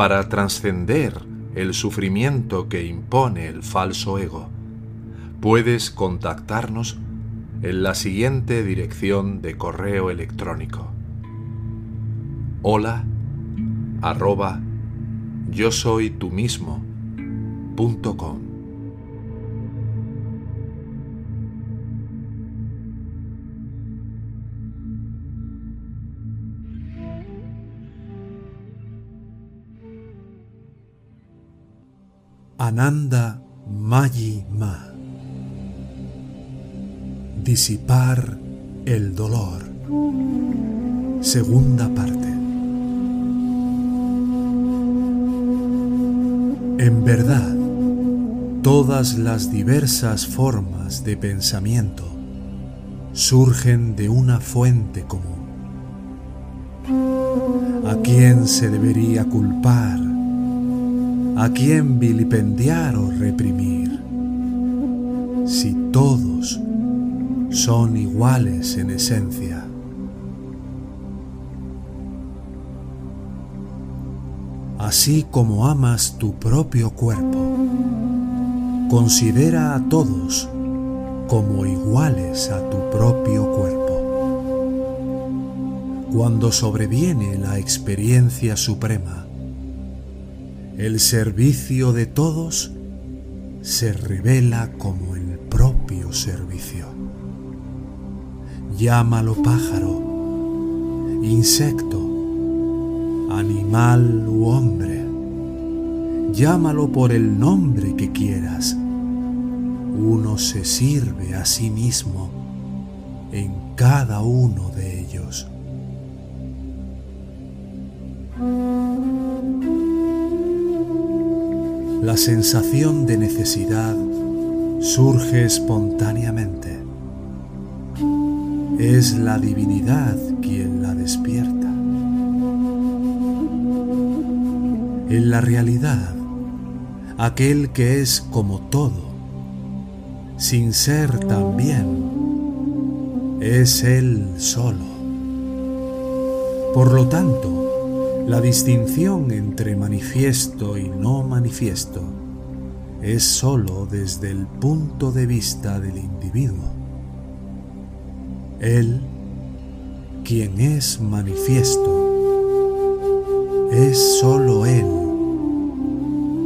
para trascender el sufrimiento que impone el falso ego, puedes contactarnos en la siguiente dirección de correo electrónico. Hola arroba yo soy tú mismo. Ananda Mayi Ma. Disipar el dolor. Segunda parte. En verdad, todas las diversas formas de pensamiento surgen de una fuente común. ¿A quién se debería culpar? ¿A quién vilipendiar o reprimir? Si todos son iguales en esencia. Así como amas tu propio cuerpo, considera a todos como iguales a tu propio cuerpo. Cuando sobreviene la experiencia suprema, el servicio de todos se revela como el propio servicio. Llámalo pájaro, insecto, animal u hombre. Llámalo por el nombre que quieras. Uno se sirve a sí mismo en cada uno de ellos. La sensación de necesidad surge espontáneamente. Es la divinidad quien la despierta. En la realidad, aquel que es como todo, sin ser también, es él solo. Por lo tanto, la distinción entre manifiesto y no manifiesto es sólo desde el punto de vista del individuo. Él, quien es manifiesto, es sólo Él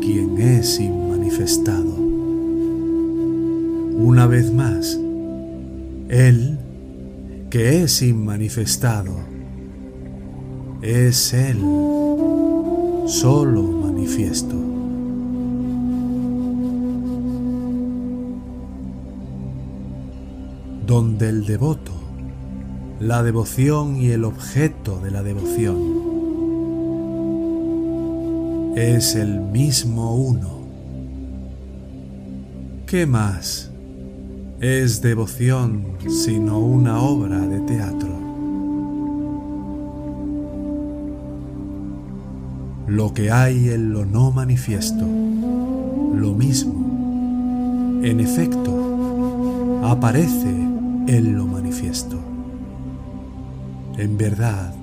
quien es inmanifestado. Una vez más, Él, que es inmanifestado, es Él, solo manifiesto. Donde el devoto, la devoción y el objeto de la devoción es el mismo uno. ¿Qué más es devoción sino una obra de teatro? Lo que hay en lo no manifiesto, lo mismo, en efecto, aparece en lo manifiesto. En verdad,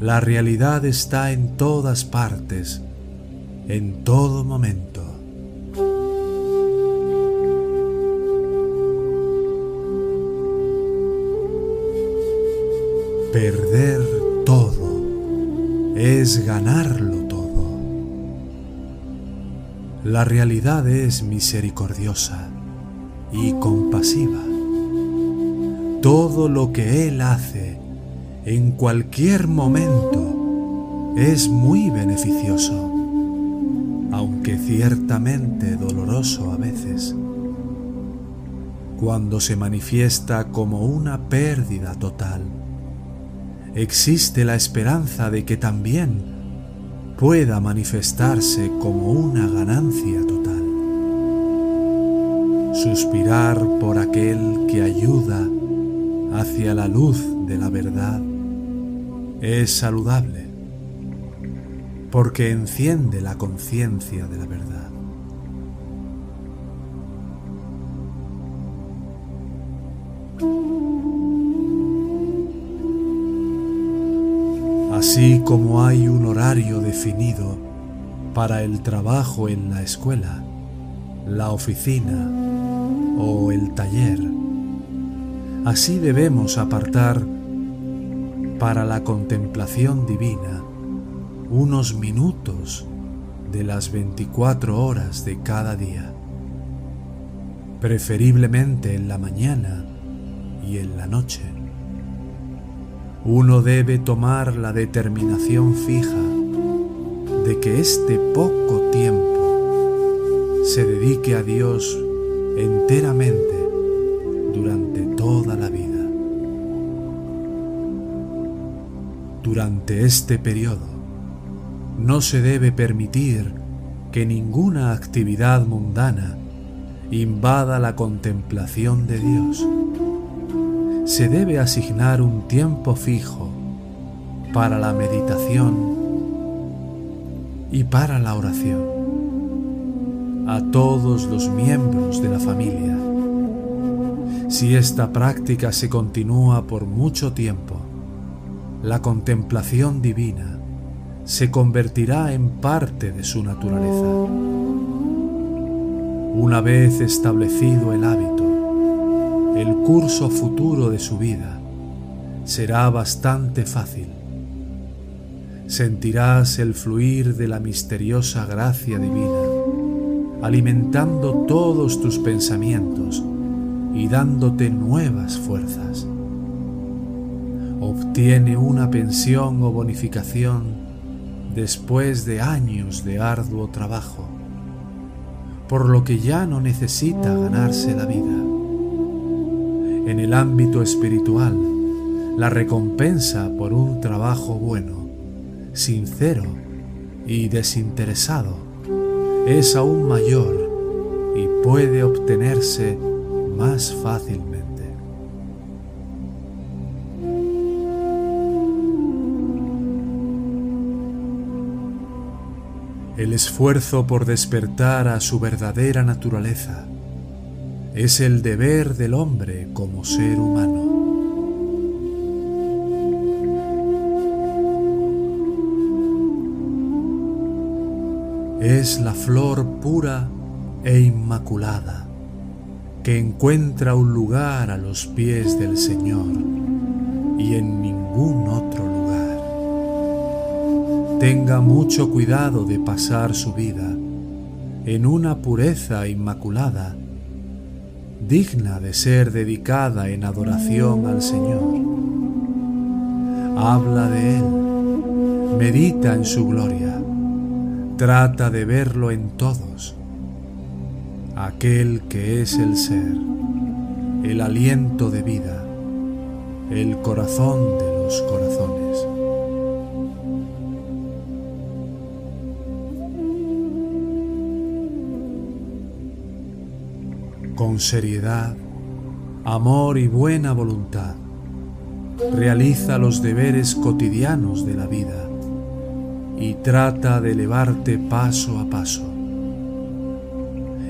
la realidad está en todas partes, en todo momento. Es ganarlo todo. La realidad es misericordiosa y compasiva. Todo lo que Él hace en cualquier momento es muy beneficioso, aunque ciertamente doloroso a veces. Cuando se manifiesta como una pérdida total, existe la esperanza de que también pueda manifestarse como una ganancia total. Suspirar por aquel que ayuda hacia la luz de la verdad es saludable porque enciende la conciencia de la verdad. Así como hay un horario definido para el trabajo en la escuela, la oficina o el taller, así debemos apartar para la contemplación divina unos minutos de las 24 horas de cada día, preferiblemente en la mañana y en la noche uno debe tomar la determinación fija de que este poco tiempo se dedique a Dios enteramente durante toda la vida. Durante este periodo no se debe permitir que ninguna actividad mundana invada la contemplación de Dios se debe asignar un tiempo fijo para la meditación y para la oración a todos los miembros de la familia. Si esta práctica se continúa por mucho tiempo, la contemplación divina se convertirá en parte de su naturaleza. Una vez establecido el hábito, el curso futuro de su vida será bastante fácil. Sentirás el fluir de la misteriosa gracia divina, alimentando todos tus pensamientos y dándote nuevas fuerzas. Obtiene una pensión o bonificación después de años de arduo trabajo, por lo que ya no necesita ganarse la vida en el ámbito espiritual, la recompensa por un trabajo bueno, sincero y desinteresado es aún mayor y puede obtenerse más fácilmente. El esfuerzo por despertar a su verdadera naturaleza es el deber del hombre como ser humano. Es la flor pura e inmaculada que encuentra un lugar a los pies del Señor y en ningún otro lugar. Tenga mucho cuidado de pasar su vida en una pureza inmaculada digna de ser dedicada en adoración al Señor. Habla de Él, medita en su gloria, trata de verlo en todos, aquel que es el ser, el aliento de vida, el corazón de los corazones. Con seriedad, amor y buena voluntad. Realiza los deberes cotidianos de la vida y trata de elevarte paso a paso.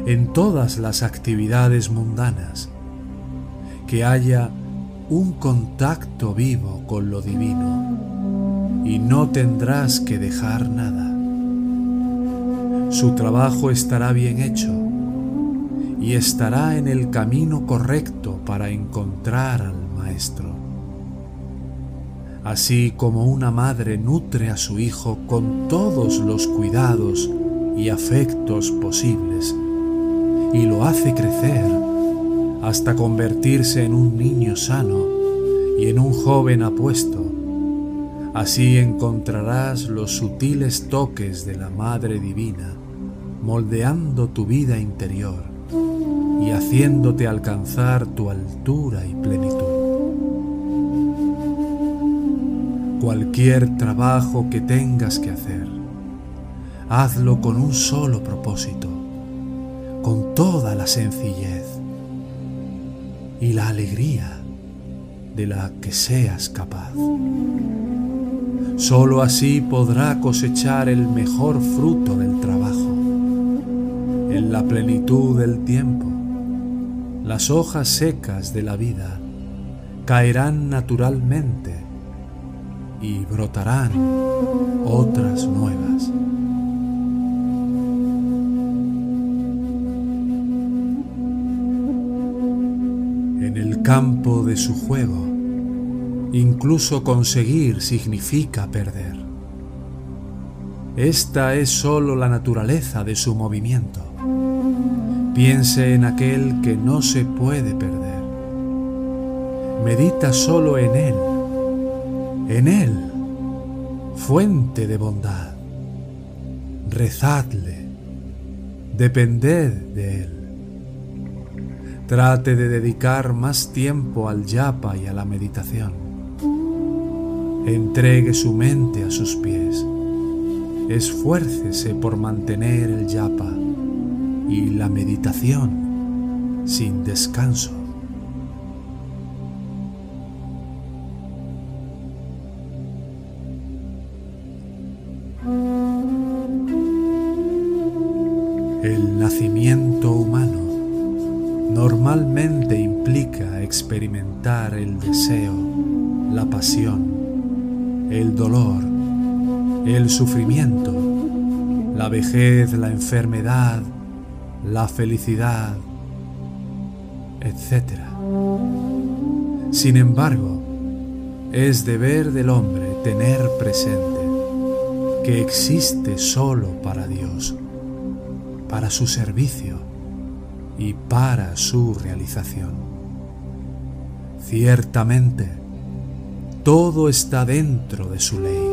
En todas las actividades mundanas, que haya un contacto vivo con lo divino y no tendrás que dejar nada. Su trabajo estará bien hecho y estará en el camino correcto para encontrar al Maestro. Así como una madre nutre a su hijo con todos los cuidados y afectos posibles y lo hace crecer hasta convertirse en un niño sano y en un joven apuesto, así encontrarás los sutiles toques de la Madre Divina moldeando tu vida interior y haciéndote alcanzar tu altura y plenitud. Cualquier trabajo que tengas que hacer, hazlo con un solo propósito, con toda la sencillez y la alegría de la que seas capaz. Solo así podrá cosechar el mejor fruto del trabajo. En la plenitud del tiempo, las hojas secas de la vida caerán naturalmente y brotarán otras nuevas. En el campo de su juego, incluso conseguir significa perder. Esta es sólo la naturaleza de su movimiento. Piense en aquel que no se puede perder. Medita solo en él, en él, fuente de bondad. Rezadle, depended de él. Trate de dedicar más tiempo al yapa y a la meditación. Entregue su mente a sus pies. Esfuércese por mantener el yapa y la meditación sin descanso. El nacimiento humano normalmente implica experimentar el deseo, la pasión, el dolor, el sufrimiento, la vejez, la enfermedad, la felicidad, etc. Sin embargo, es deber del hombre tener presente que existe solo para Dios para su servicio y para su realización. Ciertamente, todo está dentro de su ley.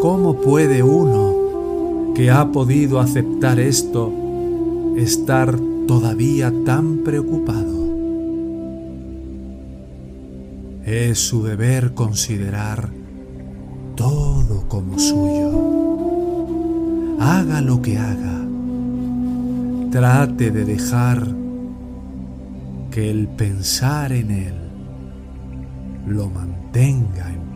¿Cómo puede uno que ha podido aceptar esto estar todavía tan preocupado? Es su deber considerar todo como suyo. Haga lo que haga Trate de dejar que el pensar en Él lo mantenga en